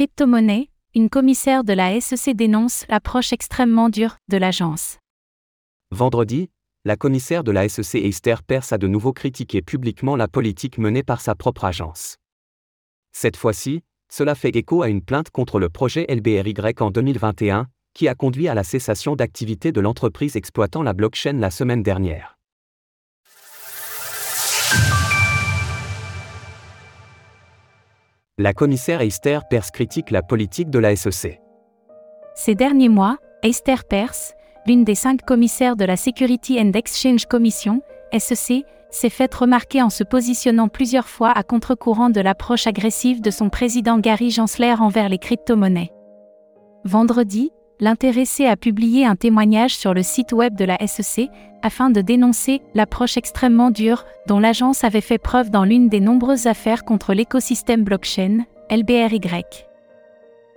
Crypto-monnaie, une commissaire de la SEC dénonce l'approche extrêmement dure de l'agence. Vendredi, la commissaire de la SEC Esther Perse a de nouveau critiqué publiquement la politique menée par sa propre agence. Cette fois-ci, cela fait écho à une plainte contre le projet LBRY en 2021, qui a conduit à la cessation d'activité de l'entreprise exploitant la blockchain la semaine dernière. La commissaire Esther Perse critique la politique de la SEC. Ces derniers mois, Esther Perse, l'une des cinq commissaires de la Security and Exchange Commission, SEC, s'est faite remarquer en se positionnant plusieurs fois à contre-courant de l'approche agressive de son président Gary Gensler envers les crypto-monnaies. Vendredi, l'intéressé a publié un témoignage sur le site web de la SEC afin de dénoncer l'approche extrêmement dure dont l'agence avait fait preuve dans l'une des nombreuses affaires contre l'écosystème blockchain, LBRY.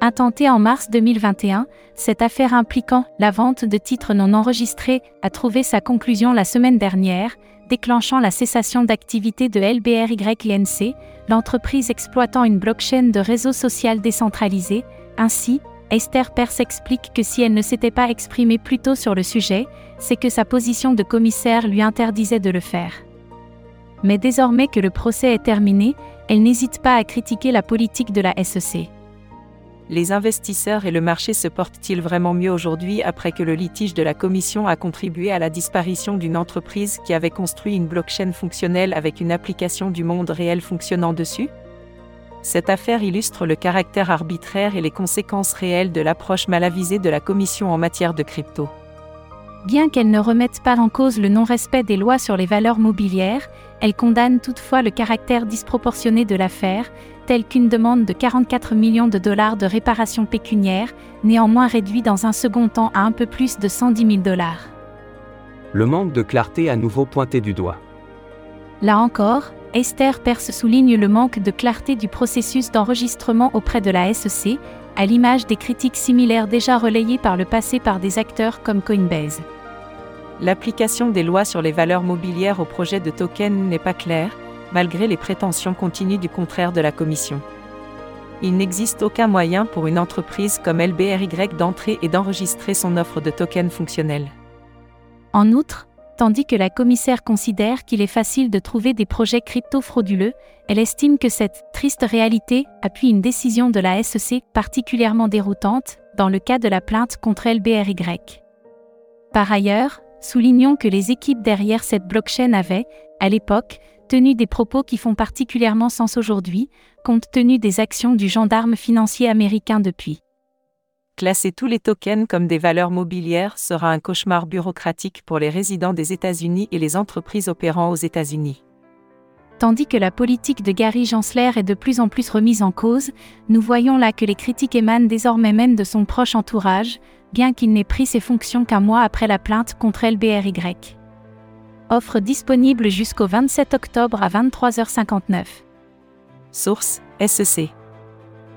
Intentée en mars 2021, cette affaire impliquant la vente de titres non enregistrés a trouvé sa conclusion la semaine dernière, déclenchant la cessation d'activité de LBRY l'entreprise exploitant une blockchain de réseau social décentralisé. Ainsi, Esther Perse explique que si elle ne s'était pas exprimée plus tôt sur le sujet, c'est que sa position de commissaire lui interdisait de le faire. Mais désormais que le procès est terminé, elle n'hésite pas à critiquer la politique de la SEC. Les investisseurs et le marché se portent-ils vraiment mieux aujourd'hui après que le litige de la Commission a contribué à la disparition d'une entreprise qui avait construit une blockchain fonctionnelle avec une application du monde réel fonctionnant dessus? Cette affaire illustre le caractère arbitraire et les conséquences réelles de l'approche mal avisée de la Commission en matière de crypto. Bien qu'elle ne remette pas en cause le non-respect des lois sur les valeurs mobilières, elle condamne toutefois le caractère disproportionné de l'affaire, telle qu'une demande de 44 millions de dollars de réparation pécuniaire, néanmoins réduit dans un second temps à un peu plus de 110 000 dollars. Le manque de clarté à nouveau pointé du doigt. Là encore, Esther Perse souligne le manque de clarté du processus d'enregistrement auprès de la SEC, à l'image des critiques similaires déjà relayées par le passé par des acteurs comme Coinbase. L'application des lois sur les valeurs mobilières au projet de token n'est pas claire, malgré les prétentions continues du contraire de la Commission. Il n'existe aucun moyen pour une entreprise comme LBRY d'entrer et d'enregistrer son offre de token fonctionnel. En outre, tandis que la commissaire considère qu'il est facile de trouver des projets crypto frauduleux, elle estime que cette triste réalité appuie une décision de la SEC particulièrement déroutante dans le cas de la plainte contre LBRY. Par ailleurs, soulignons que les équipes derrière cette blockchain avaient, à l'époque, tenu des propos qui font particulièrement sens aujourd'hui, compte tenu des actions du gendarme financier américain depuis. Classer tous les tokens comme des valeurs mobilières sera un cauchemar bureaucratique pour les résidents des États-Unis et les entreprises opérant aux États-Unis. Tandis que la politique de Gary Gensler est de plus en plus remise en cause, nous voyons là que les critiques émanent désormais même de son proche entourage, bien qu'il n'ait pris ses fonctions qu'un mois après la plainte contre LBRY. Offre disponible jusqu'au 27 octobre à 23h59. Source SEC.